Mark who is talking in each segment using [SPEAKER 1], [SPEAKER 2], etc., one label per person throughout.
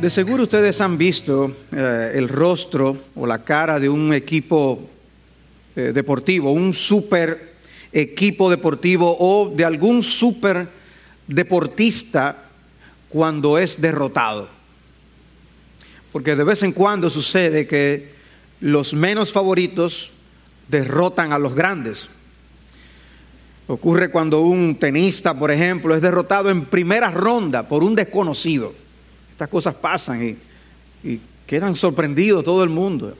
[SPEAKER 1] De seguro ustedes han visto eh, el rostro o la cara de un equipo eh, deportivo, un super equipo deportivo o de algún super deportista cuando es derrotado. Porque de vez en cuando sucede que los menos favoritos derrotan a los grandes. Ocurre cuando un tenista, por ejemplo, es derrotado en primera ronda por un desconocido. Estas cosas pasan y, quedan sorprendidos todo el mundo.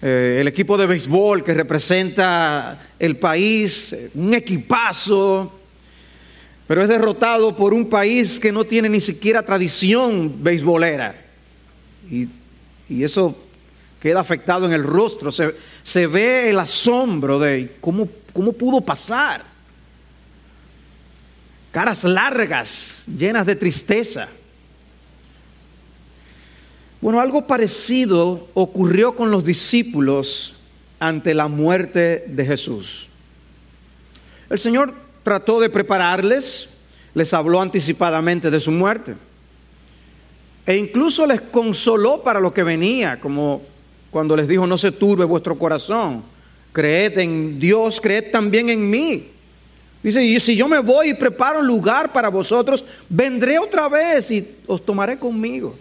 [SPEAKER 1] Eh, el equipo de béisbol que representa el país, un equipazo, pero es derrotado por un país que no tiene ni siquiera tradición beisbolera. Y, eso queda afectado en el rostro, se, se ve el asombro de cómo, cómo pudo pasar. Caras largas, llenas de tristeza. Bueno, algo parecido ocurrió con los discípulos ante la muerte de Jesús. El Señor trató de prepararles, les habló anticipadamente de su muerte. E incluso les consoló para lo que venía, como cuando les dijo, no se turbe vuestro corazón, creed en Dios, creed también en mí. Dice, y si yo me voy y preparo un lugar para vosotros, vendré otra vez y os tomaré conmigo.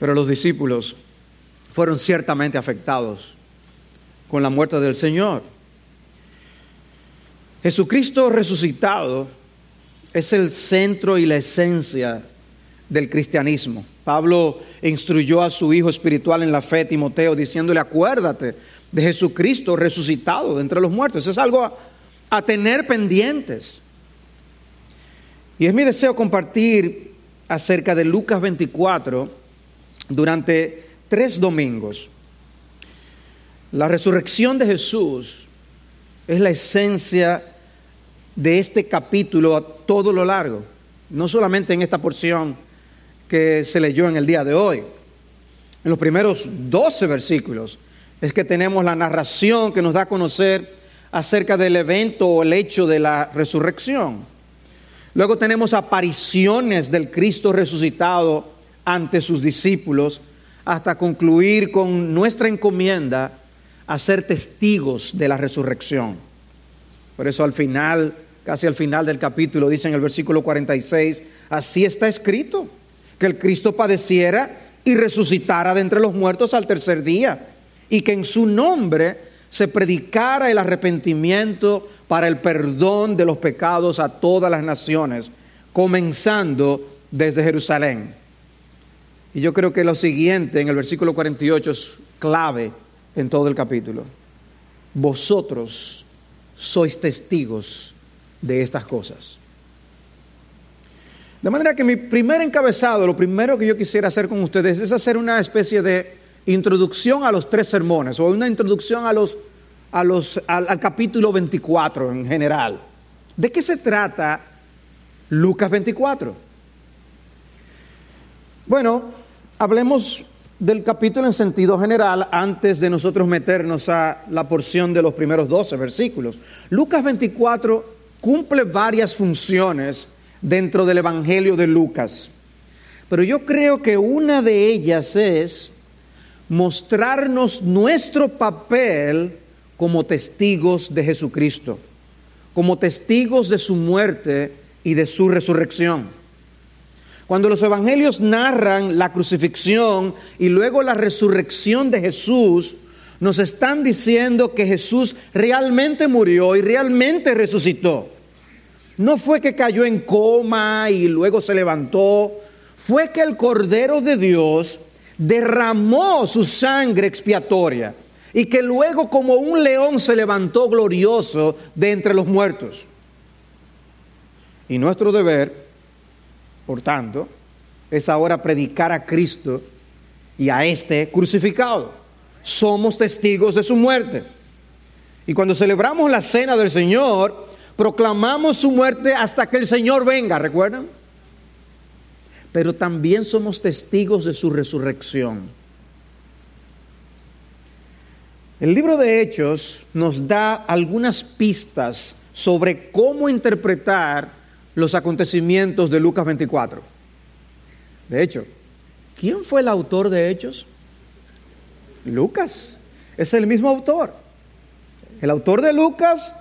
[SPEAKER 1] Pero los discípulos fueron ciertamente afectados con la muerte del Señor. Jesucristo resucitado es el centro y la esencia del cristianismo. Pablo instruyó a su hijo espiritual en la fe, Timoteo, diciéndole, acuérdate de Jesucristo resucitado de entre los muertos. Es algo a, a tener pendientes. Y es mi deseo compartir acerca de Lucas 24 durante tres domingos. La resurrección de Jesús es la esencia de este capítulo a todo lo largo, no solamente en esta porción que se leyó en el día de hoy. En los primeros 12 versículos es que tenemos la narración que nos da a conocer acerca del evento o el hecho de la resurrección. Luego tenemos apariciones del Cristo resucitado ante sus discípulos hasta concluir con nuestra encomienda a ser testigos de la resurrección. Por eso al final, casi al final del capítulo, dice en el versículo 46, así está escrito, que el Cristo padeciera y resucitara de entre los muertos al tercer día, y que en su nombre se predicara el arrepentimiento para el perdón de los pecados a todas las naciones, comenzando desde Jerusalén. Y yo creo que lo siguiente en el versículo 48 es clave en todo el capítulo. Vosotros sois testigos de estas cosas. De manera que mi primer encabezado, lo primero que yo quisiera hacer con ustedes es hacer una especie de introducción a los tres sermones o una introducción a los, a los, al, al capítulo 24 en general. ¿De qué se trata Lucas 24? Bueno, hablemos del capítulo en sentido general antes de nosotros meternos a la porción de los primeros 12 versículos. Lucas 24 cumple varias funciones dentro del Evangelio de Lucas, pero yo creo que una de ellas es mostrarnos nuestro papel como testigos de Jesucristo, como testigos de su muerte y de su resurrección. Cuando los evangelios narran la crucifixión y luego la resurrección de Jesús, nos están diciendo que Jesús realmente murió y realmente resucitó. No fue que cayó en coma y luego se levantó, fue que el Cordero de Dios derramó su sangre expiatoria y que luego como un león se levantó glorioso de entre los muertos. Y nuestro deber por tanto, es ahora predicar a Cristo y a este crucificado. Somos testigos de su muerte. Y cuando celebramos la cena del Señor, proclamamos su muerte hasta que el Señor venga, ¿recuerdan? Pero también somos testigos de su resurrección. El libro de Hechos nos da algunas pistas sobre cómo interpretar los acontecimientos de Lucas 24. De hecho, ¿quién fue el autor de Hechos? Lucas. Es el mismo autor. El autor de Lucas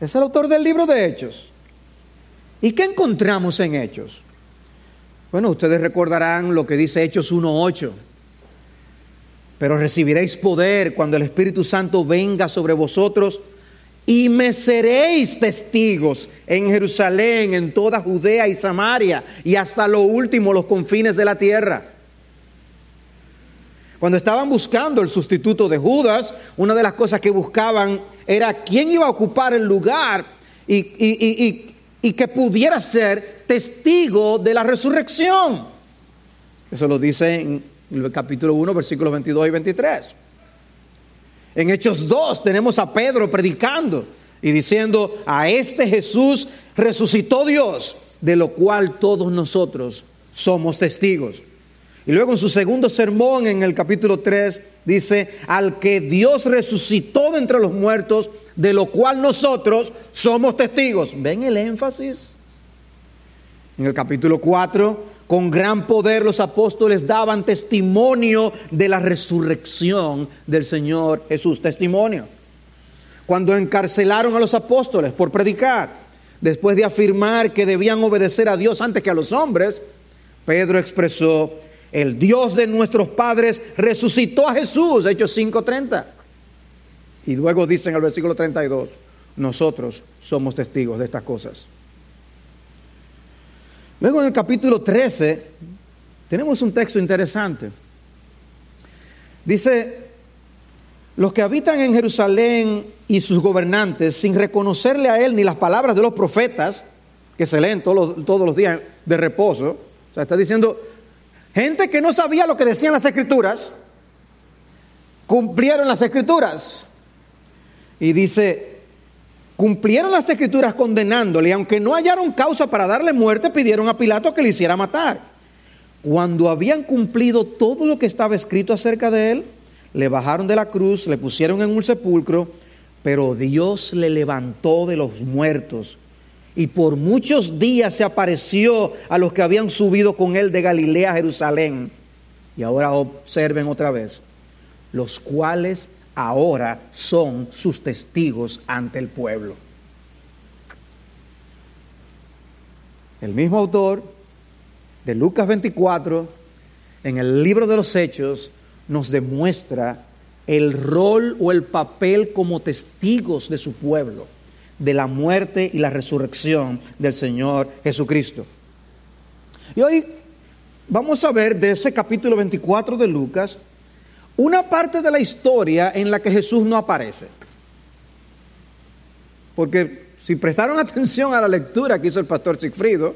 [SPEAKER 1] es el autor del libro de Hechos. ¿Y qué encontramos en Hechos? Bueno, ustedes recordarán lo que dice Hechos 1.8. Pero recibiréis poder cuando el Espíritu Santo venga sobre vosotros y me seréis testigos en Jerusalén, en toda Judea y Samaria y hasta lo último, los confines de la tierra. Cuando estaban buscando el sustituto de Judas, una de las cosas que buscaban era quién iba a ocupar el lugar y, que pudiera ser testigo de la resurrección. Eso lo dice en el capítulo 1, versículos 22 y 23. En Hechos 2 tenemos a Pedro predicando y diciendo, a este Jesús resucitó Dios, de lo cual todos nosotros somos testigos. Y luego en su segundo sermón, en el capítulo 3, dice, al que Dios resucitó de entre los muertos, de lo cual nosotros somos testigos. ¿Ven el énfasis? En el capítulo 4, con gran poder los apóstoles daban testimonio de la resurrección del Señor Jesús. Testimonio. Cuando encarcelaron a los apóstoles por predicar, después de afirmar que debían obedecer a Dios antes que a los hombres, Pedro expresó, el Dios de nuestros padres resucitó a Jesús, Hechos 5:30. Y luego dice en el versículo 32, nosotros somos testigos de estas cosas. Luego en el capítulo 13 tenemos un texto interesante. Dice, los que habitan en Jerusalén y sus gobernantes, sin reconocerle a él ni las palabras de los profetas, que se leen todos los, todos los días de reposo, o sea, está diciendo, gente que no sabía lo que decían las escrituras, cumplieron las escrituras. Y dice, cumplieron las escrituras condenándole aunque no hallaron causa para darle muerte, pidieron a Pilato que le hiciera matar. Cuando habían cumplido todo lo que estaba escrito acerca de él, le bajaron de la cruz, le pusieron en un sepulcro, pero Dios le levantó de los muertos y por muchos días se apareció a los que habían subido con él de Galilea a Jerusalén. Y ahora observen otra vez, los cuales ahora son sus testigos ante el pueblo. El mismo autor de Lucas 24, en el libro de los Hechos, nos demuestra el rol o el papel como testigos de su pueblo, de la muerte y la resurrección del Señor Jesucristo. Y hoy vamos a ver de ese capítulo 24 de Lucas, una parte de la historia en la que Jesús no aparece. Porque si prestaron atención a la lectura que hizo el pastor Sigfrido,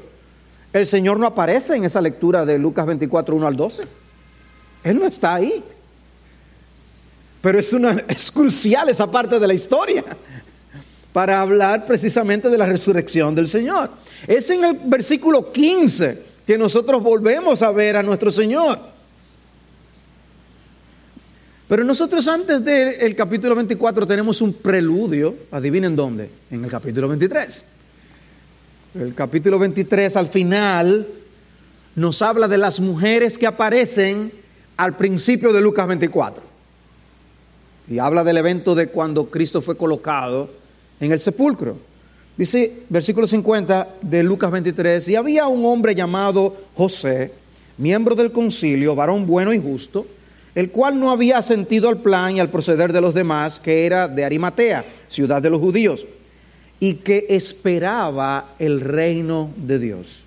[SPEAKER 1] el Señor no aparece en esa lectura de Lucas 24, 1 al 12. Él no está ahí. Pero es, una, es crucial esa parte de la historia para hablar precisamente de la resurrección del Señor. Es en el versículo 15 que nosotros volvemos a ver a nuestro Señor. Pero nosotros antes del capítulo 24 tenemos un preludio, adivinen dónde, en el capítulo 23. El capítulo 23 al final nos habla de las mujeres que aparecen al principio de Lucas 24. Y habla del evento de cuando Cristo fue colocado en el sepulcro. Dice versículo 50 de Lucas 23, y había un hombre llamado José, miembro del concilio, varón bueno y justo, el cual no había sentido al plan y al proceder de los demás, que era de Arimatea, ciudad de los judíos, y que esperaba el reino de Dios.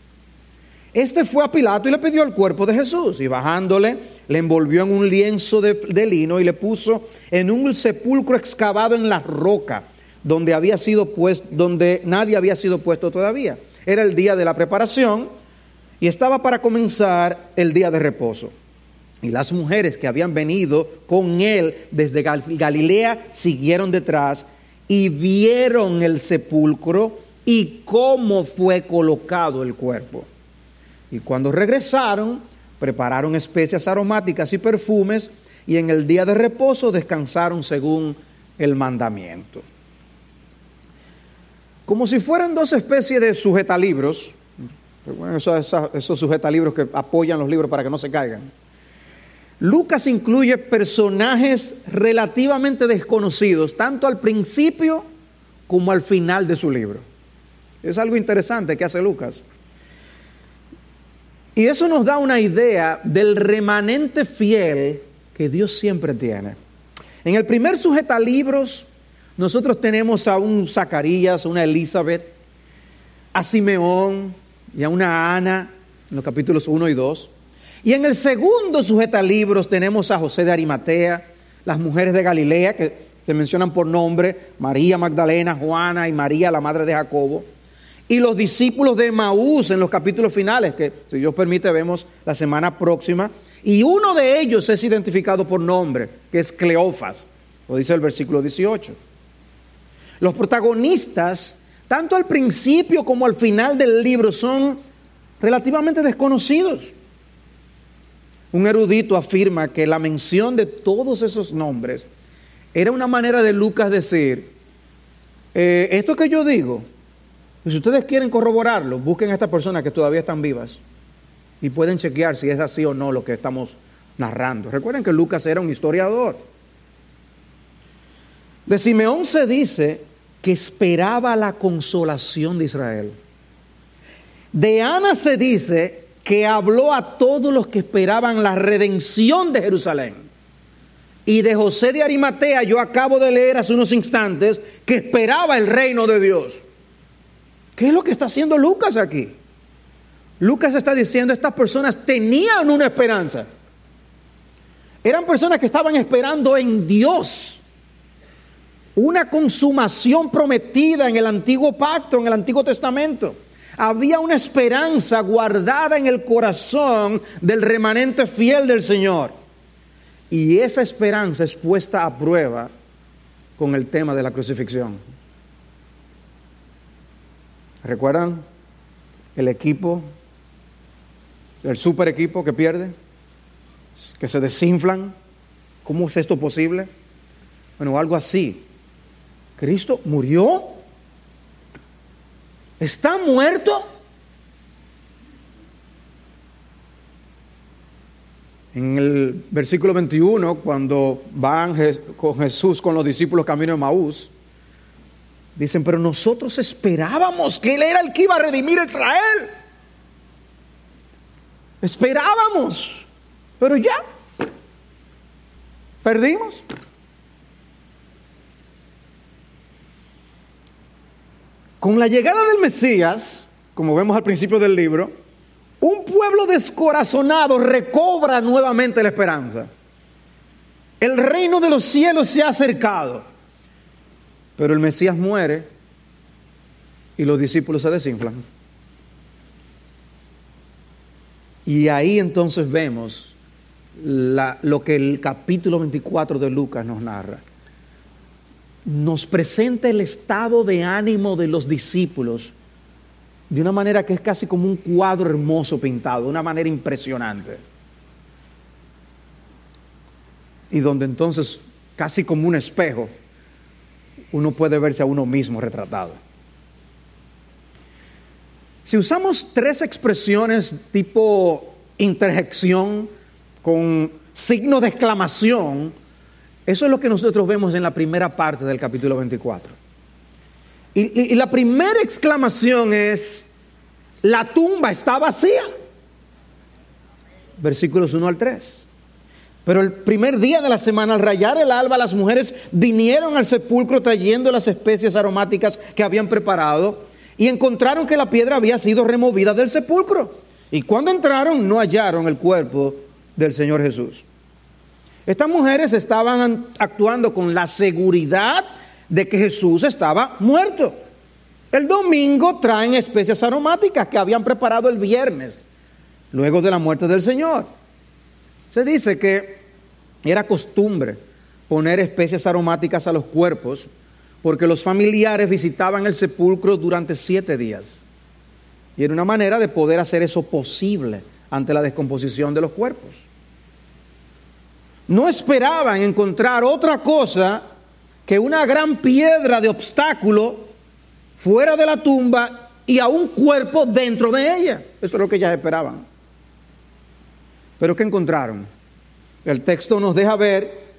[SPEAKER 1] Este fue a Pilato y le pidió el cuerpo de Jesús, y bajándole, le envolvió en un lienzo de, lino y le puso en un sepulcro excavado en la roca, donde había sido puesto, donde nadie había sido puesto todavía. Era el día de la preparación y estaba para comenzar el día de reposo. Y las mujeres que habían venido con él desde Galilea siguieron detrás y vieron el sepulcro y cómo fue colocado el cuerpo. Y cuando regresaron, prepararon especias aromáticas y perfumes y en el día de reposo descansaron según el mandamiento. como si fueran dos especies de sujetalibros, bueno, esos, esos sujetalibros que apoyan los libros para que no se caigan. Lucas incluye personajes relativamente desconocidos, tanto al principio como al final de su libro. Es algo interesante que hace Lucas. Y eso nos da una idea del remanente fiel que Dios siempre tiene. En el primer sujeta libros, nosotros tenemos a un Zacarías, a una Elizabeth, a Simeón y a una Ana, en los capítulos 1 y 2. Y en el segundo sujeta libros tenemos a José de Arimatea, las mujeres de Galilea, que se mencionan por nombre, María Magdalena, Juana y María, la madre de Jacobo y los discípulos de Maús en los capítulos finales, que si Dios permite vemos la semana próxima. Y uno de ellos es identificado por nombre, que es Cleofas, lo dice el versículo 18. Los protagonistas, tanto al principio como al final del libro, son relativamente desconocidos. Un erudito afirma que la mención de todos esos nombres era una manera de Lucas decir, eh, esto que yo digo, si ustedes quieren corroborarlo, busquen a estas personas que todavía están vivas y pueden chequear si es así o no lo que estamos narrando. Recuerden que Lucas era un historiador. De Simeón se dice que esperaba la consolación de Israel. De Ana se dice que habló a todos los que esperaban la redención de Jerusalén. Y de José de Arimatea yo acabo de leer hace unos instantes que esperaba el reino de Dios. ¿Qué es lo que está haciendo Lucas aquí? Lucas está diciendo, estas personas tenían una esperanza. Eran personas que estaban esperando en Dios una consumación prometida en el antiguo pacto, en el antiguo testamento. Había una esperanza guardada en el corazón del remanente fiel del Señor. Y esa esperanza es puesta a prueba con el tema de la crucifixión. ¿Recuerdan el equipo, el super equipo que pierde? Que se desinflan. ¿Cómo es esto posible? Bueno, algo así. Cristo murió. ¿Está muerto? En el versículo 21, cuando van con Jesús con los discípulos camino de Maús, Dicen, pero nosotros esperábamos que Él era el que iba a redimir a Israel. Esperábamos, pero ya, perdimos. Con la llegada del Mesías, como vemos al principio del libro, un pueblo descorazonado recobra nuevamente la esperanza. El reino de los cielos se ha acercado. Pero el Mesías muere y los discípulos se desinflan. Y ahí entonces vemos lo que el capítulo 24 de Lucas nos narra. Nos presenta el estado de ánimo de los discípulos de una manera que es casi como un cuadro hermoso pintado, de una manera impresionante. Y donde entonces, casi como un espejo, uno puede verse a uno mismo retratado. Si usamos tres expresiones tipo interjección con signo de exclamación, eso es lo que nosotros vemos en la primera parte del capítulo 24. Y, la primera exclamación es, la tumba está vacía. Versículos 1 al 3. Pero el primer día de la semana, al rayar el alba, las mujeres vinieron al sepulcro trayendo las especies aromáticas que habían preparado y encontraron que la piedra había sido removida del sepulcro. Y cuando entraron no hallaron el cuerpo del Señor Jesús. Estas mujeres estaban actuando con la seguridad de que Jesús estaba muerto. El domingo traen especias aromáticas que habían preparado el viernes, luego de la muerte del Señor. Se dice que era costumbre poner especias aromáticas a los cuerpos porque los familiares visitaban el sepulcro durante siete días. Y era una manera de poder hacer eso posible ante la descomposición de los cuerpos. No esperaban encontrar otra cosa que una gran piedra de obstáculo fuera de la tumba y a un cuerpo dentro de ella. Eso es lo que ellas esperaban. Pero ¿qué encontraron? El texto nos deja ver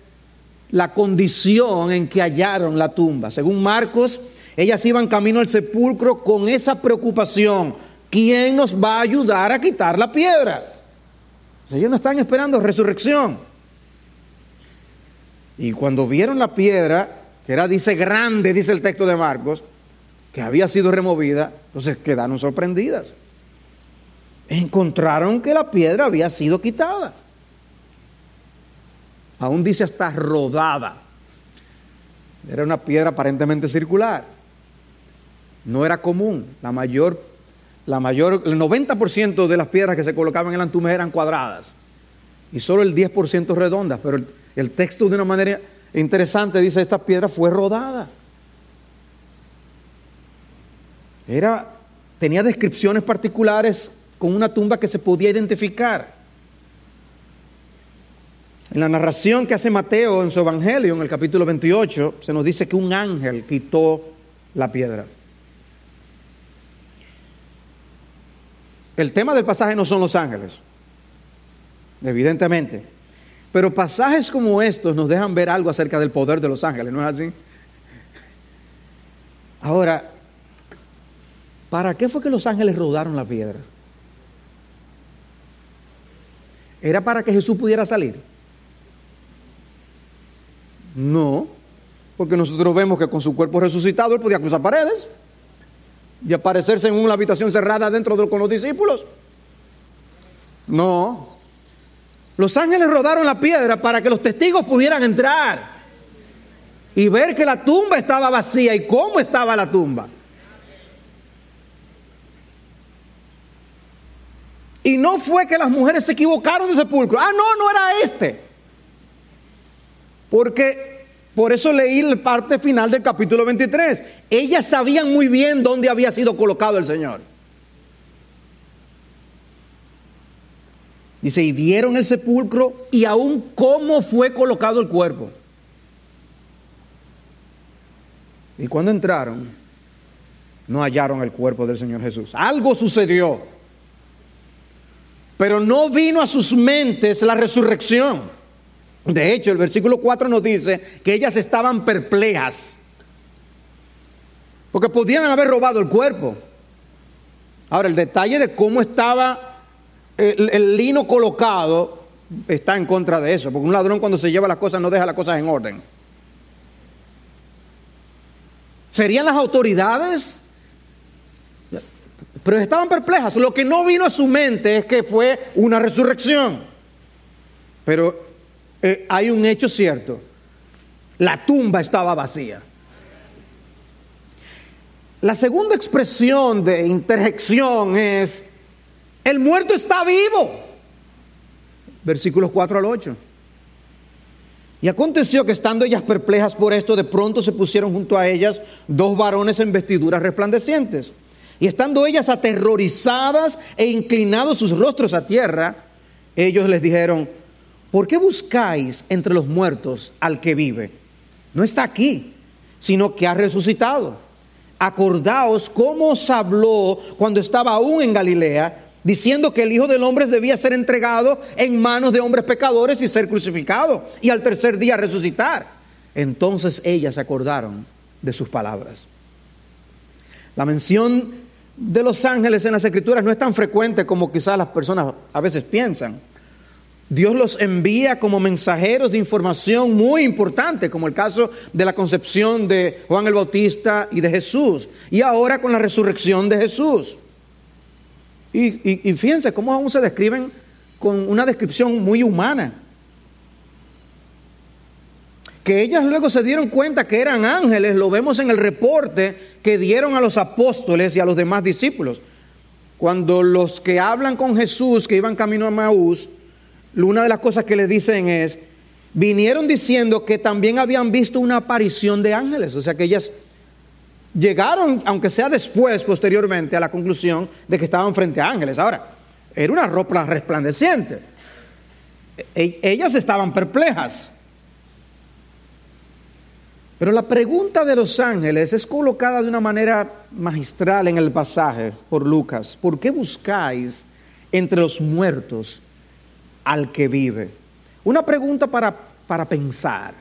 [SPEAKER 1] la condición en que hallaron la tumba. Según Marcos, ellas iban camino al sepulcro con esa preocupación. ¿Quién nos va a ayudar a quitar la piedra? Ellos no están esperando resurrección. Y cuando vieron la piedra, que era, dice, grande, dice el texto de Marcos, que había sido removida, entonces quedaron sorprendidas. Encontraron que la piedra había sido quitada. Aún dice hasta rodada. Era una piedra aparentemente circular. No era común. La mayor, la mayor, el 90% de las piedras que se colocaban en el antume eran cuadradas. Y solo el 10% redondas. Pero el texto de una manera interesante dice, esta piedra fue rodada. Era, tenía descripciones particulares con una tumba que se podía identificar. En la narración que hace Mateo en su Evangelio, en el capítulo 28, se nos dice que un ángel quitó la piedra. El tema del pasaje no son los ángeles, evidentemente. Pero pasajes como estos nos dejan ver algo acerca del poder de los ángeles, ¿no es así? Ahora, ¿para qué fue que los ángeles rodaron la piedra? ¿Era para que Jesús pudiera salir? No, porque nosotros vemos que con su cuerpo resucitado él podía cruzar paredes y aparecerse en una habitación cerrada dentro de, con los discípulos. No. Los ángeles rodaron la piedra para que los testigos pudieran entrar y ver que la tumba estaba vacía y cómo estaba la tumba. Y no fue que las mujeres se equivocaron de sepulcro. Ah, no, no era este. Porque por eso leí la parte final del capítulo 23. Ellas sabían muy bien dónde había sido colocado el Señor. Dice, y vieron el sepulcro y aún cómo fue colocado el cuerpo. Y cuando entraron, no hallaron el cuerpo del Señor Jesús. Algo sucedió. Pero no vino a sus mentes la resurrección. De hecho, el versículo 4 nos dice que ellas estaban perplejas. Porque podían haber robado el cuerpo. Ahora, el detalle de cómo estaba el, lino colocado está en contra de eso. Porque un ladrón cuando se lleva las cosas no deja las cosas en orden. ¿Serían las autoridades? Pero estaban perplejas. Lo que no vino a su mente es que fue una resurrección. Pero eh, hay un hecho cierto. La tumba estaba vacía. La segunda expresión de interjección es, el muerto está vivo. Versículos 4 al 8. Y aconteció que estando ellas perplejas por esto, de pronto se pusieron junto a ellas dos varones en vestiduras resplandecientes. Y estando ellas aterrorizadas e inclinados sus rostros a tierra, ellos les dijeron, ¿por qué buscáis entre los muertos al que vive? No está aquí, sino que ha resucitado. Acordaos cómo os habló cuando estaba aún en Galilea, diciendo que el Hijo del Hombre debía ser entregado en manos de hombres pecadores y ser crucificado, y al tercer día resucitar. Entonces ellas se acordaron de sus palabras. La mención de los ángeles en las escrituras no es tan frecuente como quizás las personas a veces piensan. Dios los envía como mensajeros de información muy importante, como el caso de la concepción de Juan el Bautista y de Jesús, y ahora con la resurrección de Jesús. Y, y fíjense cómo aún se describen con una descripción muy humana que ellas luego se dieron cuenta que eran ángeles, lo vemos en el reporte que dieron a los apóstoles y a los demás discípulos. Cuando los que hablan con Jesús, que iban camino a Maús, una de las cosas que le dicen es, vinieron diciendo que también habían visto una aparición de ángeles, o sea que ellas llegaron, aunque sea después, posteriormente, a la conclusión de que estaban frente a ángeles. Ahora, era una ropa resplandeciente. E-, ellas estaban perplejas. Pero la pregunta de los ángeles es colocada de una manera magistral en el pasaje por Lucas. ¿Por qué buscáis entre los muertos al que vive? Una pregunta para, para pensar.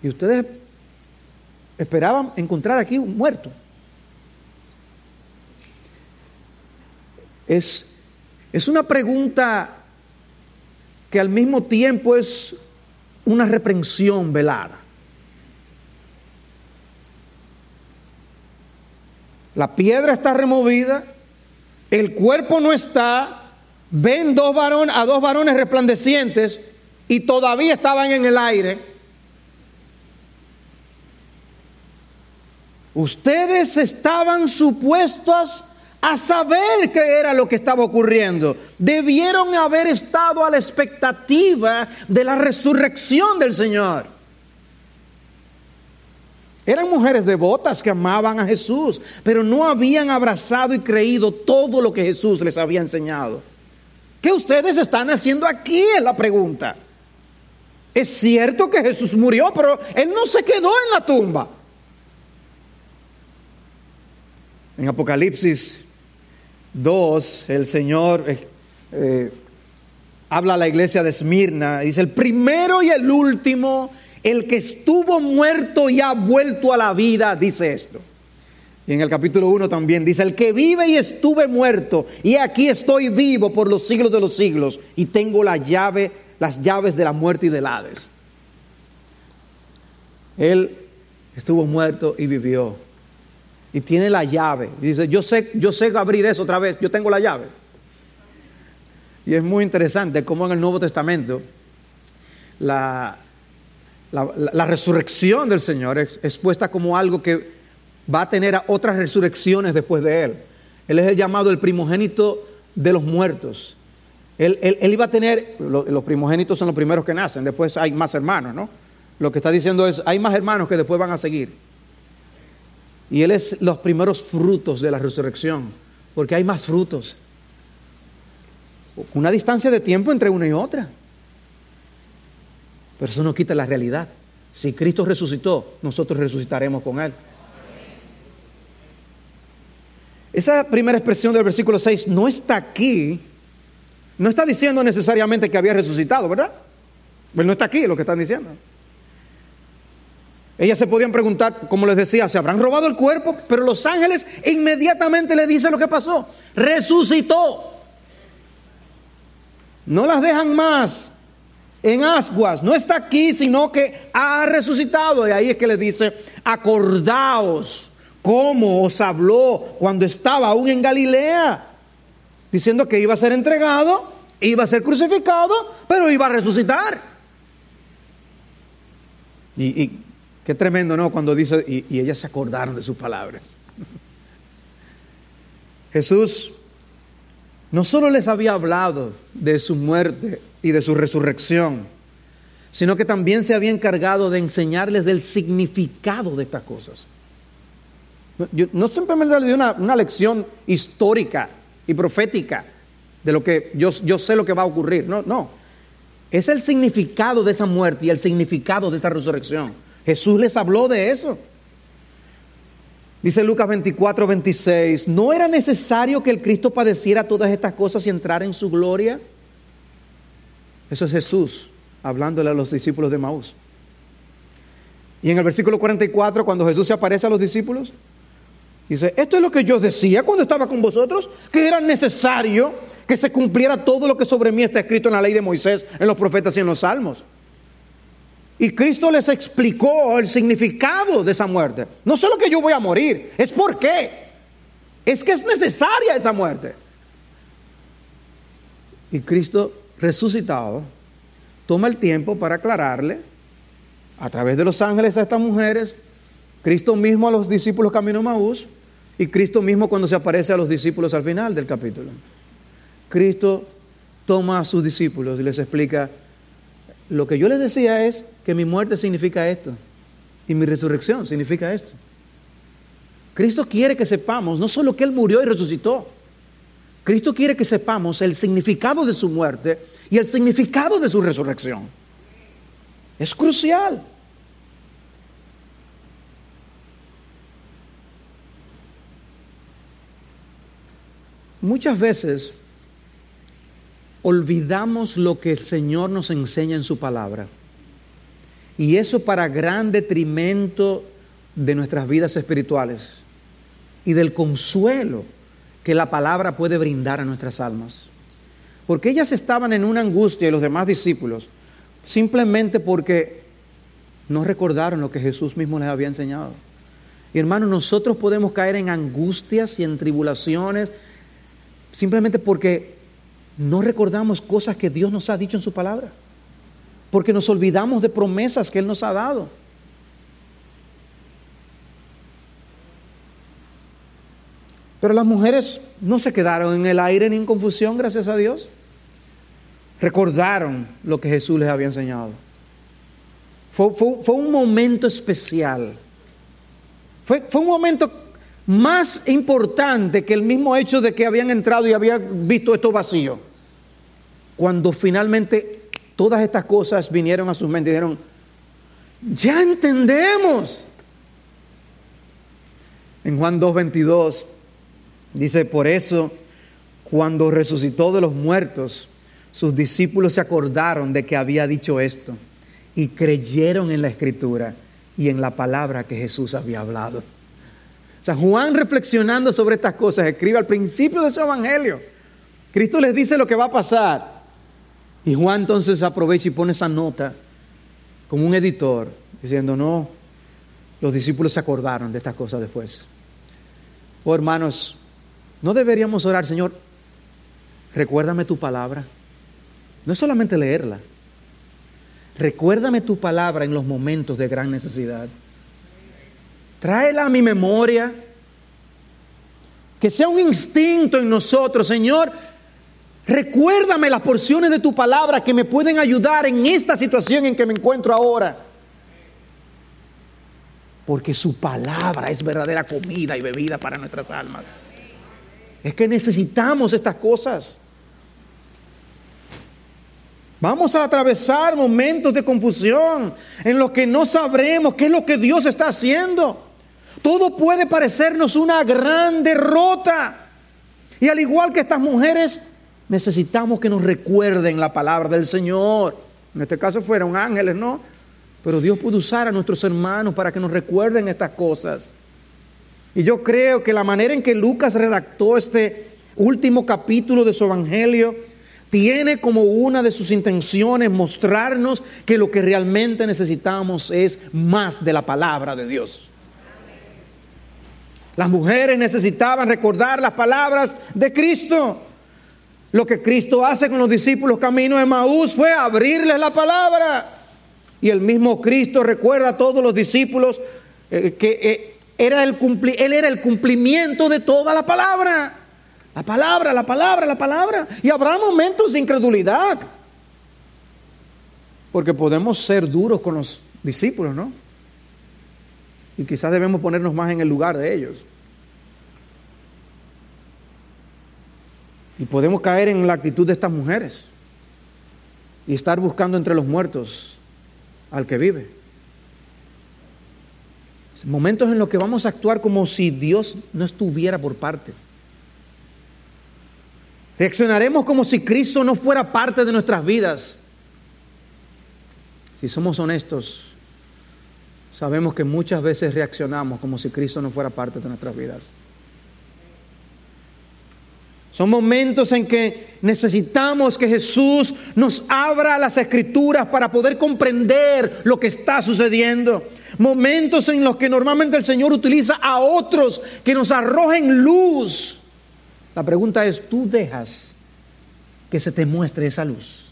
[SPEAKER 1] Y ustedes esperaban encontrar aquí un muerto. Es, es una pregunta que al mismo tiempo es una reprensión velada. La piedra está removida, el cuerpo no está, ven dos varones, a dos varones resplandecientes y todavía estaban en el aire. Ustedes estaban supuestos a saber qué era lo que estaba ocurriendo. Debieron haber estado a la expectativa de la resurrección del Señor. Eran mujeres devotas que amaban a Jesús, pero no habían abrazado y creído todo lo que Jesús les había enseñado. ¿Qué ustedes están haciendo aquí? Es la pregunta. Es cierto que Jesús murió, pero Él no se quedó en la tumba. En Apocalipsis Dos, el Señor eh, eh, habla a la iglesia de Esmirna, dice, el primero y el último, el que estuvo muerto y ha vuelto a la vida, dice esto. Y en el capítulo 1 también dice, el que vive y estuve muerto, y aquí estoy vivo por los siglos de los siglos, y tengo la llave, las llaves de la muerte y del Hades. Él estuvo muerto y vivió y tiene la llave. Y dice, yo sé, yo sé abrir eso otra vez, yo tengo la llave. Y es muy interesante cómo en el Nuevo Testamento la, la, resurrección del Señor es expuesta como algo que va a tener otras resurrecciones después de Él. Él es el llamado el primogénito de los muertos. Él, él, iba a tener, los primogénitos son los primeros que nacen, después hay más hermanos, ¿no? Lo que está diciendo es, hay más hermanos que después van a seguir. Y Él es los primeros frutos de la resurrección, porque hay más frutos. Una distancia de tiempo entre una y otra. Pero eso no quita la realidad. Si Cristo resucitó, nosotros resucitaremos con Él. Esa primera expresión del versículo 6 no está aquí, no está diciendo necesariamente que había resucitado, ¿verdad? Pues no está aquí lo que están diciendo. Ellas se podían preguntar, como les decía, ¿se habrán robado el cuerpo? Pero los ángeles inmediatamente le dicen lo que pasó. Resucitó. No las dejan más en ascuas. No está aquí, sino que ha resucitado. Y ahí es que le dice, acordaos cómo os habló cuando estaba aún en Galilea. Diciendo que iba a ser entregado, iba a ser crucificado, pero iba a resucitar. Y, y Qué tremendo, ¿no? Cuando dice, y, ellas se acordaron de sus palabras. Jesús no solo les había hablado de su muerte y de su resurrección, sino que también se había encargado de enseñarles del significado de estas cosas. no simplemente le dio una, una, lección histórica y profética de lo que yo, yo sé lo que va a ocurrir. No, no. Es el significado de esa muerte y el significado de esa resurrección. Jesús les habló de eso. Dice Lucas 24, 26, ¿no era necesario que el Cristo padeciera todas estas cosas y entrara en su gloria? Eso es Jesús hablándole a los discípulos de Maús. Y en el versículo 44, cuando Jesús se aparece a los discípulos, dice, esto es lo que yo decía cuando estaba con vosotros, que era necesario que se cumpliera todo lo que sobre mí está escrito en la ley de Moisés, en los profetas y en los salmos. Y Cristo les explicó el significado de esa muerte. No solo que yo voy a morir, es por qué. Es que es necesaria esa muerte. Y Cristo resucitado toma el tiempo para aclararle a través de los ángeles a estas mujeres, Cristo mismo a los discípulos camino a Maús y Cristo mismo cuando se aparece a los discípulos al final del capítulo. Cristo toma a sus discípulos y les explica lo que yo les decía es que mi muerte significa esto y mi resurrección significa esto. Cristo quiere que sepamos no solo que Él murió y resucitó, Cristo quiere que sepamos el significado de su muerte y el significado de su resurrección. Es crucial. Muchas veces olvidamos lo que el Señor nos enseña en su palabra. Y eso para gran detrimento de nuestras vidas espirituales y del consuelo que la palabra puede brindar a nuestras almas. Porque ellas estaban en una angustia y los demás discípulos, simplemente porque no recordaron lo que Jesús mismo les había enseñado. Y hermanos, nosotros podemos caer en angustias y en tribulaciones simplemente porque no recordamos cosas que Dios nos ha dicho en su palabra. Porque nos olvidamos de promesas que Él nos ha dado. Pero las mujeres no se quedaron en el aire ni en confusión, gracias a Dios. Recordaron lo que Jesús les había enseñado. Fue, un momento especial. Fue, fue un momento más importante que el mismo hecho de que habían entrado y habían visto esto vacío. Cuando finalmente todas estas cosas vinieron a sus mentes y dijeron, ya entendemos. En Juan 2.22 Dice, por eso, cuando resucitó de los muertos, sus discípulos se acordaron de que había dicho esto y creyeron en la escritura y en la palabra que Jesús había hablado. O sea, Juan reflexionando sobre estas cosas, escribe al principio de su evangelio. Cristo les dice lo que va a pasar. Y Juan entonces aprovecha y pone esa nota como un editor, diciendo, no, los discípulos se acordaron de estas cosas después. Oh hermanos, no deberíamos orar, Señor, recuérdame tu palabra. No es solamente leerla. Recuérdame tu palabra en los momentos de gran necesidad. Tráela a mi memoria. Que sea un instinto en nosotros, Señor. Recuérdame las porciones de tu palabra que me pueden ayudar en esta situación en que me encuentro ahora. Porque su palabra es verdadera comida y bebida para nuestras almas. Es que necesitamos estas cosas. Vamos a atravesar momentos de confusión en los que no sabremos qué es lo que Dios está haciendo. Todo puede parecernos una gran derrota. Y al igual que estas mujeres, necesitamos que nos recuerden la palabra del Señor. En este caso fueron ángeles, ¿no? Pero Dios puede usar a nuestros hermanos para que nos recuerden estas cosas. Y yo creo que la manera en que Lucas redactó este último capítulo de su Evangelio tiene como una de sus intenciones mostrarnos que lo que realmente necesitamos es más de la palabra de Dios. Las mujeres necesitaban recordar las palabras de Cristo. Lo que Cristo hace con los discípulos camino de Maús fue abrirles la palabra. Y el mismo Cristo recuerda a todos los discípulos eh, que eh, era el él era el cumplimiento de toda la palabra. La palabra, la palabra, la palabra. Y habrá momentos de incredulidad. Porque podemos ser duros con los discípulos, ¿no? Y quizás debemos ponernos más en el lugar de ellos. Y podemos caer en la actitud de estas mujeres y estar buscando entre los muertos al que vive. Momentos en los que vamos a actuar como si Dios no estuviera por parte. Reaccionaremos como si Cristo no fuera parte de nuestras vidas. Si somos honestos, sabemos que muchas veces reaccionamos como si Cristo no fuera parte de nuestras vidas. Son momentos en que necesitamos que Jesús nos abra las escrituras para poder comprender lo que está sucediendo. Momentos en los que normalmente el Señor utiliza a otros que nos arrojen luz. La pregunta es, ¿tú dejas que se te muestre esa luz?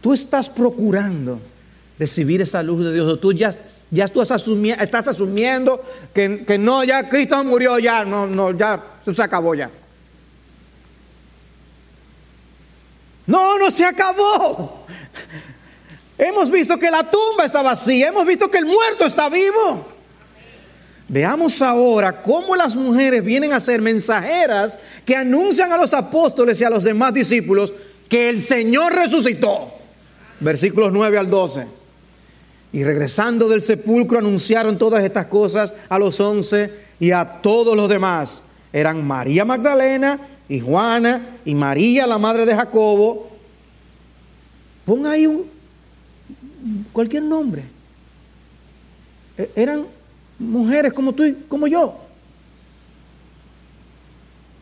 [SPEAKER 1] ¿Tú estás procurando recibir esa luz de Dios? ¿O tú ya, ya tú estás asumiendo que, que no, ya Cristo murió, ya, no, no, ya, se acabó ya? No, no se acabó. Hemos visto que la tumba está vacía, hemos visto que el muerto está vivo. Veamos ahora cómo las mujeres vienen a ser mensajeras que anuncian a los apóstoles y a los demás discípulos que el Señor resucitó. Versículos 9 al 12. Y regresando del sepulcro anunciaron todas estas cosas a los once y a todos los demás. Eran María Magdalena y Juana y María, la madre de Jacobo. Pon ahí un, cualquier nombre. E, eran mujeres como tú y como yo.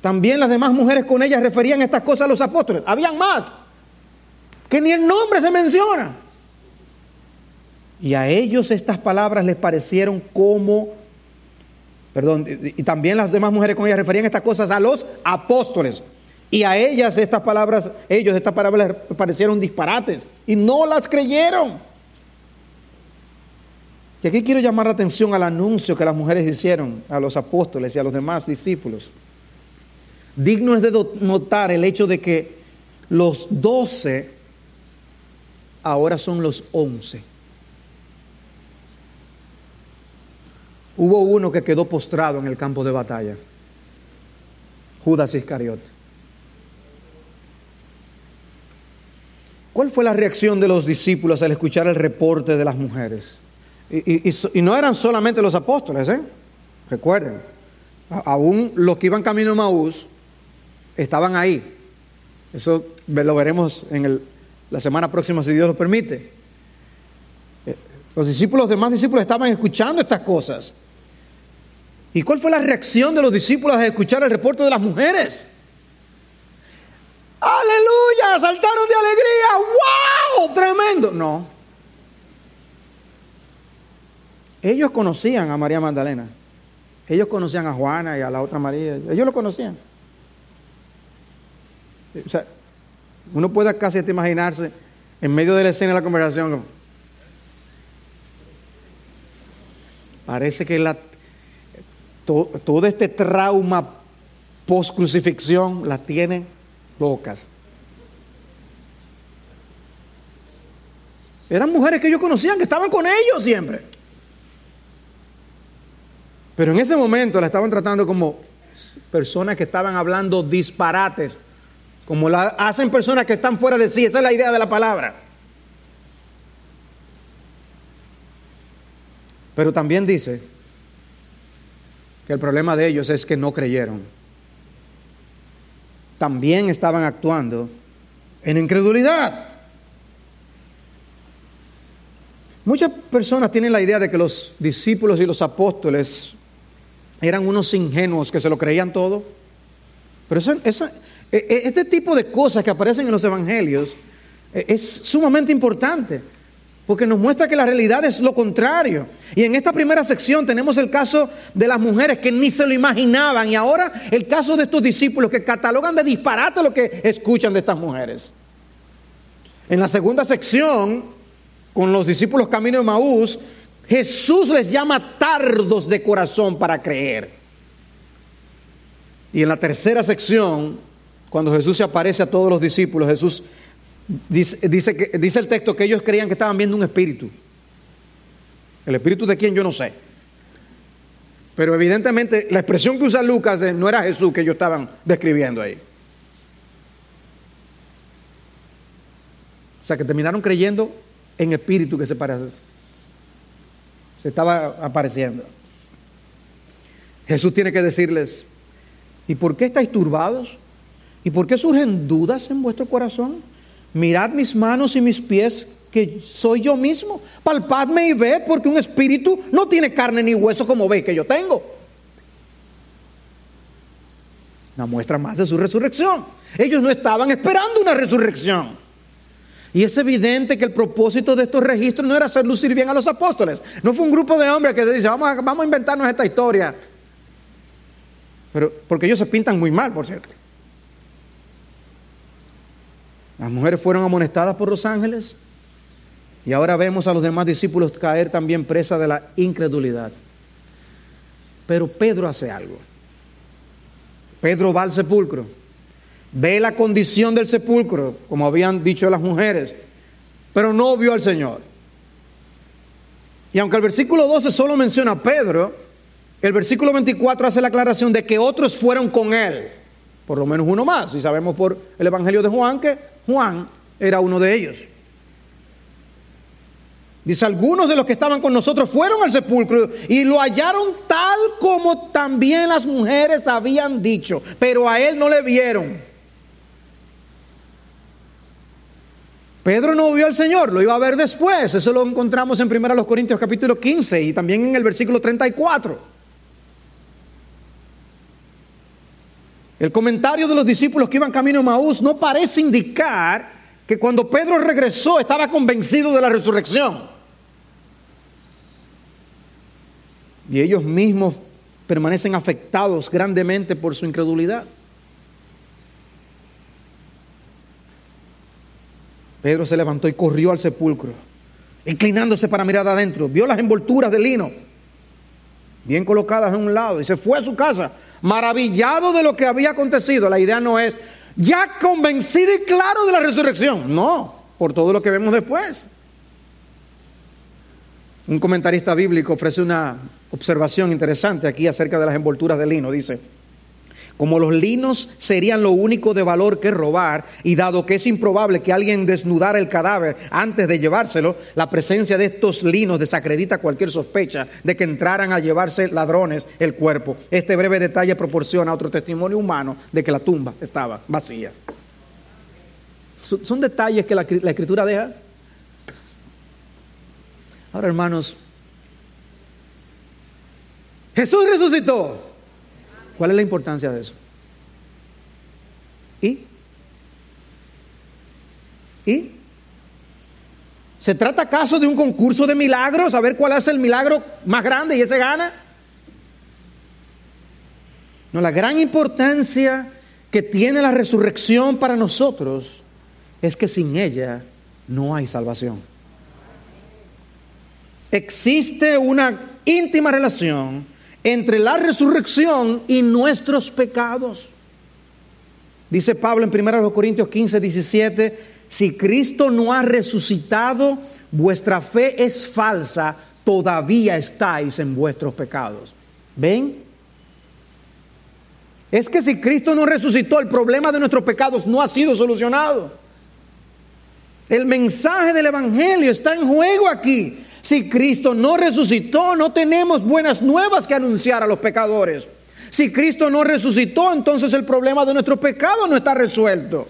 [SPEAKER 1] También las demás mujeres con ellas referían estas cosas a los apóstoles. Habían más, que ni el nombre se menciona. Y a ellos estas palabras les parecieron como, perdón, y también las demás mujeres con ellas referían estas cosas a los apóstoles. Y a ellas estas palabras, ellos estas palabras les parecieron disparates y no las creyeron. Y aquí quiero llamar la atención al anuncio que las mujeres hicieron a los apóstoles y a los demás discípulos. Digno es de notar el hecho de que los doce ahora son los once. Hubo uno que quedó postrado en el campo de batalla, Judas Iscariote. ¿Cuál fue la reacción de los discípulos al escuchar el reporte de las mujeres? Y, no eran solamente los apóstoles, ¿eh? recuerden, aún los que iban camino a Maús estaban ahí. Eso lo veremos en la semana próxima, si Dios lo permite. Los discípulos, los demás discípulos estaban escuchando estas cosas. ¿Y cuál fue la reacción de los discípulos al escuchar el reporte de las mujeres? Aleluya, saltaron de alegría, wow, tremendo. No. Ellos conocían a María Magdalena. Ellos conocían a Juana y a la otra María. Ellos lo conocían. O sea, uno puede casi imaginarse en medio de la escena de la conversación. Parece que la, todo, este trauma post crucifixión la tienen locas. Eran mujeres que ellos conocían, que estaban con ellos siempre. Pero en ese momento la estaban tratando como personas que estaban hablando disparates como la hacen personas que están fuera de sí. Esa es la idea de la palabra. Pero también dice que el problema de ellos es que no creyeron. También estaban actuando en incredulidad. Muchas personas tienen la idea de que los discípulos y los apóstoles eran unos ingenuos que se lo creían todo. Pero eso, e, e, este tipo de cosas que aparecen en los evangelios e, es sumamente importante, porque nos muestra que la realidad es lo contrario. Y en esta primera sección tenemos el caso de las mujeres que ni se lo imaginaban y ahora el caso de estos discípulos que catalogan de disparate lo que escuchan de estas mujeres. En la segunda sección, con los discípulos camino de Maús, Jesús les llama tardos de corazón para creer. Y en la tercera sección, cuando Jesús se aparece a todos los discípulos, Jesús dice, dice, que, dice el texto que ellos creían que estaban viendo un espíritu. El espíritu de quién yo no sé. Pero evidentemente la expresión que usa Lucas no era Jesús que ellos estaban describiendo ahí. O sea que terminaron creyendo en espíritu que se parece. Se estaba apareciendo. Jesús tiene que decirles, ¿y por qué estáis turbados? ¿Y por qué surgen dudas en vuestro corazón? Mirad mis manos y mis pies, que soy yo mismo. Palpadme y ved, porque un espíritu no tiene carne ni hueso como veis que yo tengo. Una muestra más de su resurrección. Ellos no estaban esperando una resurrección. Y es evidente que el propósito de estos registros no era hacer lucir bien a los apóstoles. No fue un grupo de hombres que se dice, vamos a, vamos inventarnos esta historia. Pero porque ellos se pintan muy mal, por cierto. Las mujeres fueron amonestadas por los ángeles y ahora vemos a los demás discípulos caer también presa de la incredulidad. Pero Pedro hace algo. Pedro va al sepulcro, ve la condición del sepulcro, como habían dicho las mujeres, pero no vio al Señor. Y aunque el versículo 12 solo menciona a Pedro, el versículo 24 hace la aclaración de que otros fueron con él, por lo menos uno más, y sabemos por el Evangelio de Juan que Juan era uno de ellos. Dice, algunos de los que estaban con nosotros fueron al sepulcro y lo hallaron tal como también las mujeres habían dicho, pero a él no le vieron. Pedro no vio al Señor, lo iba a ver después. Eso lo encontramos en 1 Corintios capítulo 15 y también en el versículo 34. El comentario de los discípulos que iban camino a Maús no parece indicar que cuando Pedro regresó estaba convencido de la resurrección. Y ellos mismos permanecen afectados grandemente por su incredulidad. Pedro se levantó y corrió al sepulcro, inclinándose para mirar adentro. Vio las envolturas de lino, bien colocadas en un lado, y se fue a su casa, maravillado de lo que había acontecido. La idea no es ya convencido y claro de la resurrección, no, por todo lo que vemos después. Un comentarista bíblico ofrece una observación interesante aquí acerca de las envolturas de lino. Dice, como los linos serían lo único de valor que robar, y dado que es improbable que alguien desnudara el cadáver antes de llevárselo, la presencia de estos linos desacredita cualquier sospecha de que entraran a llevarse ladrones el cuerpo. Este breve detalle proporciona otro testimonio humano de que la tumba estaba vacía. Son detalles que la, escritura deja. Ahora, hermanos, Jesús resucitó. ¿Cuál es la importancia de eso? ¿Y? ¿Y? ¿Se trata acaso de un concurso de milagros? A ver cuál hace el milagro más grande y ese gana. No, la gran importancia que tiene la resurrección para nosotros es que sin ella no hay salvación. Existe una íntima relación entre la resurrección y nuestros pecados. Dice Pablo en 1 Corintios 15, 17, si Cristo no ha resucitado, vuestra fe es falsa, todavía estáis en vuestros pecados. ¿Ven? Es que si Cristo no resucitó, el problema de nuestros pecados no ha sido solucionado. El mensaje del Evangelio está en juego aquí. Si Cristo no resucitó, no tenemos buenas nuevas que anunciar a los pecadores. Si Cristo no resucitó, entonces el problema de nuestro pecado no está resuelto.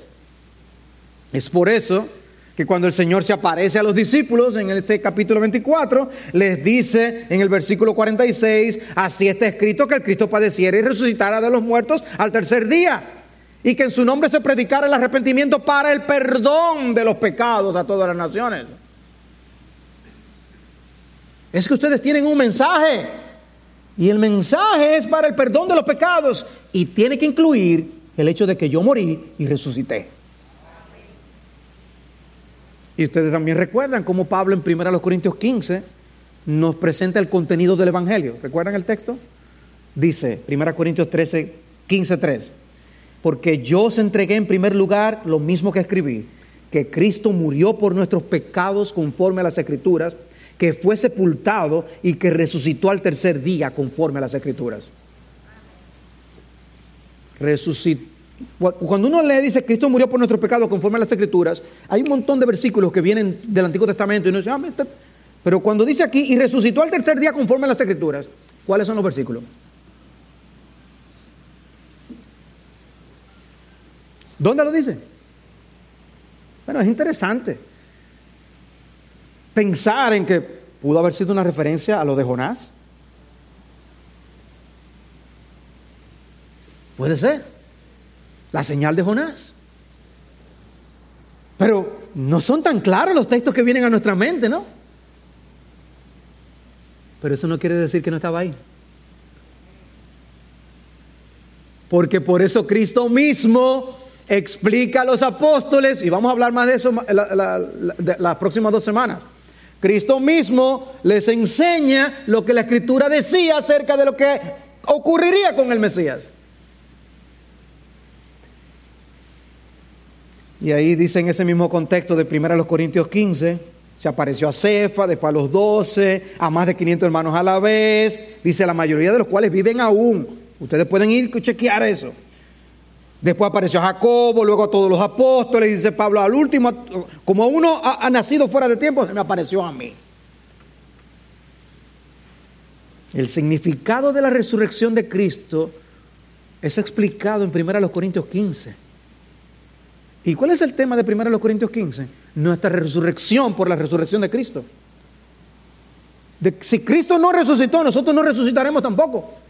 [SPEAKER 1] Es por eso que cuando el Señor se aparece a los discípulos en este capítulo 24, les dice en el versículo 46, así está escrito que el Cristo padeciera y resucitara de los muertos al tercer día, y que en su nombre se predicara el arrepentimiento para el perdón de los pecados a todas las naciones. Es que ustedes tienen un mensaje. Y el mensaje es para el perdón de los pecados. Y tiene que incluir el hecho de que yo morí y resucité. Y ustedes también recuerdan cómo Pablo en 1 Corintios 15 nos presenta el contenido del Evangelio. ¿Recuerdan el texto? Dice 1 Corintios 13, 15, 3. Porque yo os entregué en primer lugar lo mismo que escribí, que Cristo murió por nuestros pecados conforme a las Escrituras que fue sepultado y que resucitó al tercer día conforme a las escrituras. Resucitó. Cuando uno lee, dice, Cristo murió por nuestro pecado conforme a las escrituras, hay un montón de versículos que vienen del Antiguo Testamento y uno dice, ah, pero cuando dice aquí, y resucitó al tercer día conforme a las escrituras, ¿cuáles son los versículos? ¿Dónde lo dice? Bueno, es interesante pensar en que pudo haber sido una referencia a lo de Jonás? Puede ser. La señal de Jonás. Pero no son tan claros los textos que vienen a nuestra mente, ¿no? Pero eso no quiere decir que no estaba ahí. Porque por eso Cristo mismo explica a los apóstoles, y vamos a hablar más de eso las próximas dos semanas, Cristo mismo les enseña lo que la escritura decía acerca de lo que ocurriría con el Mesías. Y ahí dice en ese mismo contexto de 1 Corintios 15, se apareció a Cefa, después a los 12, a más de 500 hermanos a la vez, dice la mayoría de los cuales viven aún. Ustedes pueden ir a chequear eso. Después apareció a Jacobo, luego a todos los apóstoles, dice Pablo, al último, como uno ha, nacido fuera de tiempo, se me apareció a mí. El significado de la resurrección de Cristo es explicado en 1 Corintios 15. ¿Y cuál es el tema de 1 Corintios 15? Nuestra resurrección por la resurrección de Cristo. De, si Cristo no resucitó, nosotros no resucitaremos tampoco.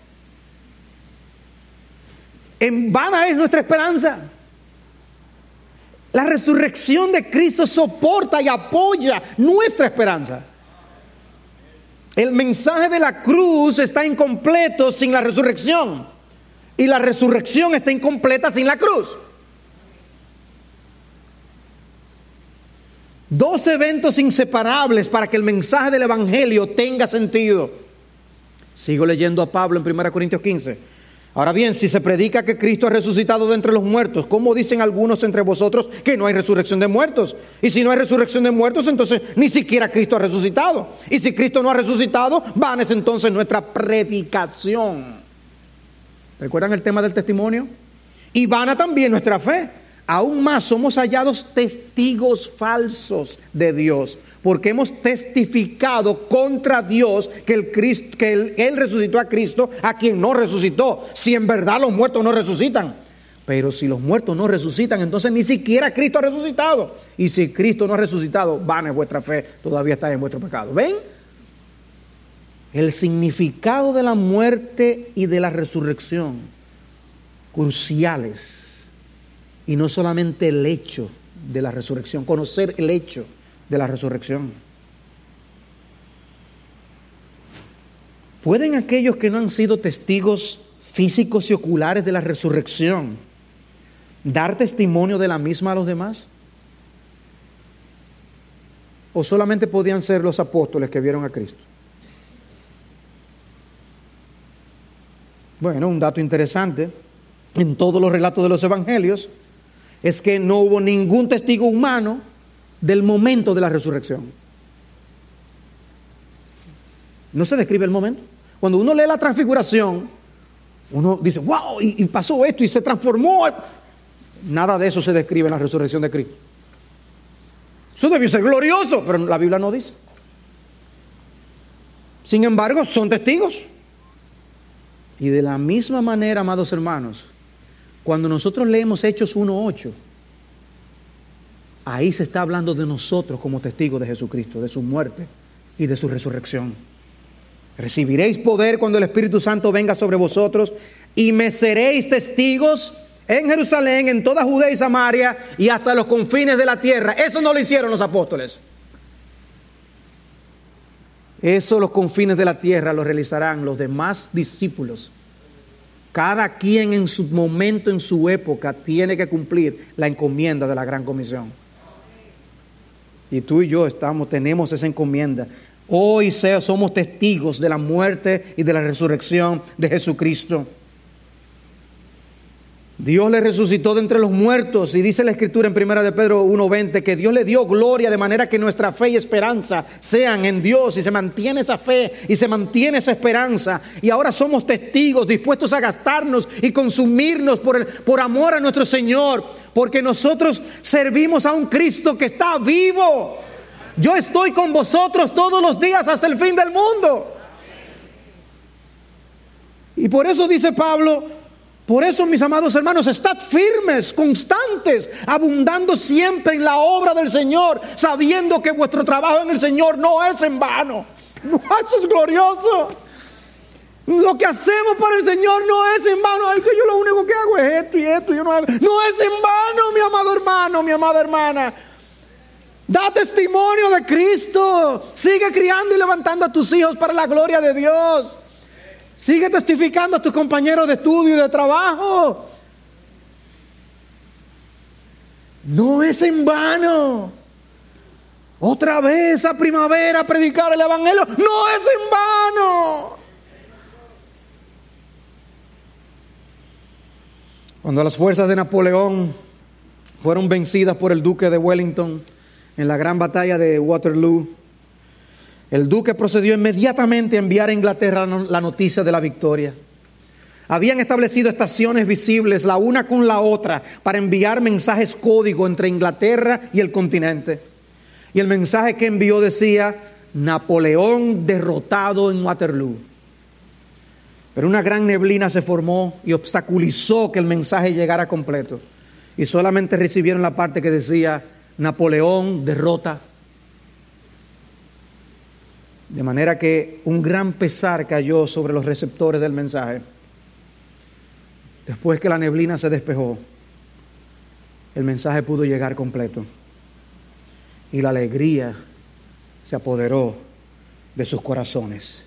[SPEAKER 1] En vana es nuestra esperanza. La resurrección de Cristo soporta y apoya nuestra esperanza. El mensaje de la cruz está incompleto sin la resurrección. Y la resurrección está incompleta sin la cruz. Dos eventos inseparables para que el mensaje del Evangelio tenga sentido. Sigo leyendo a Pablo en 1 Corintios 15. Ahora bien, si se predica que Cristo ha resucitado de entre los muertos, ¿cómo dicen algunos entre vosotros que no hay resurrección de muertos? Y si no hay resurrección de muertos, entonces ni siquiera Cristo ha resucitado. Y si Cristo no ha resucitado, van es entonces nuestra predicación. ¿Recuerdan el tema del testimonio? Y vana también nuestra fe. Aún más somos hallados testigos falsos de Dios, porque hemos testificado contra Dios que, el Cristo, que él, resucitó a Cristo, a quien no resucitó, si en verdad los muertos no resucitan. Pero si los muertos no resucitan, entonces ni siquiera Cristo ha resucitado. Y si Cristo no ha resucitado, van en vuestra fe, todavía está en vuestro pecado. ¿Ven? El significado de la muerte y de la resurrección, cruciales y no solamente el hecho de la resurrección, conocer el hecho de la resurrección. ¿Pueden aquellos que no han sido testigos físicos y oculares de la resurrección dar testimonio de la misma a los demás? ¿O solamente podían ser los apóstoles que vieron a Cristo? Bueno, un dato interesante en todos los relatos de los evangelios es que no hubo ningún testigo humano del momento de la resurrección. No se describe el momento. Cuando uno lee la transfiguración, uno dice, wow, y, pasó esto y se transformó. Nada de eso se describe en la resurrección de Cristo. Eso debió ser glorioso, pero la Biblia no dice. Sin embargo, son testigos. Y de la misma manera, amados hermanos, cuando nosotros leemos Hechos 1.8, ahí se está hablando de nosotros como testigos de Jesucristo, de su muerte y de su resurrección. Recibiréis poder cuando el Espíritu Santo venga sobre vosotros y me seréis testigos en Jerusalén, en toda Judea y Samaria y hasta los confines de la tierra. Eso no lo hicieron los apóstoles. Eso los confines de la tierra lo realizarán los demás discípulos cada quien en su momento, en su época, tiene que cumplir la encomienda de la gran comisión. Y tú y yo estamos, tenemos esa encomienda. Hoy somos testigos de la muerte y de la resurrección de Jesucristo. Dios le resucitó de entre los muertos y dice la escritura en primera de Pedro 1:20 que Dios le dio gloria de manera que nuestra fe y esperanza sean en Dios y se mantiene esa fe y se mantiene esa esperanza y ahora somos testigos dispuestos a gastarnos y consumirnos por, el, por amor a nuestro Señor porque nosotros servimos a un Cristo que está vivo. Yo estoy con vosotros todos los días hasta el fin del mundo. Y por eso dice Pablo, por eso, mis amados hermanos, estad firmes, constantes, abundando siempre en la obra del Señor, sabiendo que vuestro trabajo en el Señor no es en vano. Eso es glorioso. Lo que hacemos para el Señor no es en vano. Ay, que yo lo único que hago es esto y esto. Yo no, no es en vano, mi amado hermano, mi amada hermana. Da testimonio de Cristo. Sigue criando y levantando a tus hijos para la gloria de Dios. Sigue testificando a tus compañeros de estudio y de trabajo. No es en vano. Otra vez a primavera predicar el Evangelio. No es en vano. Cuando las fuerzas de Napoleón fueron vencidas por el duque de Wellington en la gran batalla de Waterloo, el duque procedió inmediatamente a enviar a Inglaterra la noticia de la victoria. Habían establecido estaciones visibles la una con la otra para enviar mensajes código entre Inglaterra y el continente. Y el mensaje que envió decía, Napoleón derrotado en Waterloo. Pero una gran neblina se formó y obstaculizó que el mensaje llegara completo. Y solamente recibieron la parte que decía, Napoleón derrota. De manera que un gran pesar cayó sobre los receptores del mensaje. Después que la neblina se despejó, el mensaje pudo llegar completo. Y la alegría se apoderó de sus corazones.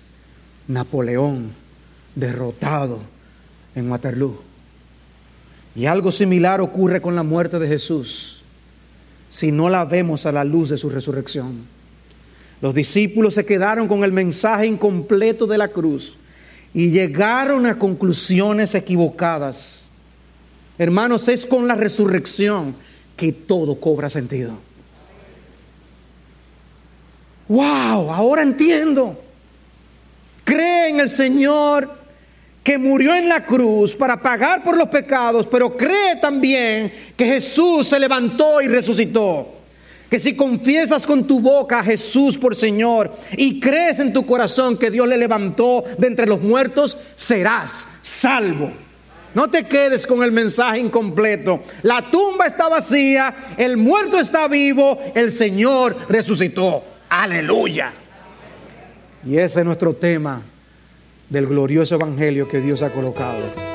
[SPEAKER 1] Napoleón derrotado en Waterloo. Y algo similar ocurre con la muerte de Jesús si no la vemos a la luz de su resurrección. Los discípulos se quedaron con el mensaje incompleto de la cruz y llegaron a conclusiones equivocadas. Hermanos, es con la resurrección que todo cobra sentido. Wow, ahora entiendo. Cree en el Señor que murió en la cruz para pagar por los pecados, pero cree también que Jesús se levantó y resucitó. Que si confiesas con tu boca a Jesús por Señor y crees en tu corazón que Dios le levantó de entre los muertos, serás salvo. No te quedes con el mensaje incompleto. La tumba está vacía, el muerto está vivo, el Señor resucitó. Aleluya. Y ese es nuestro tema del glorioso evangelio que Dios ha colocado.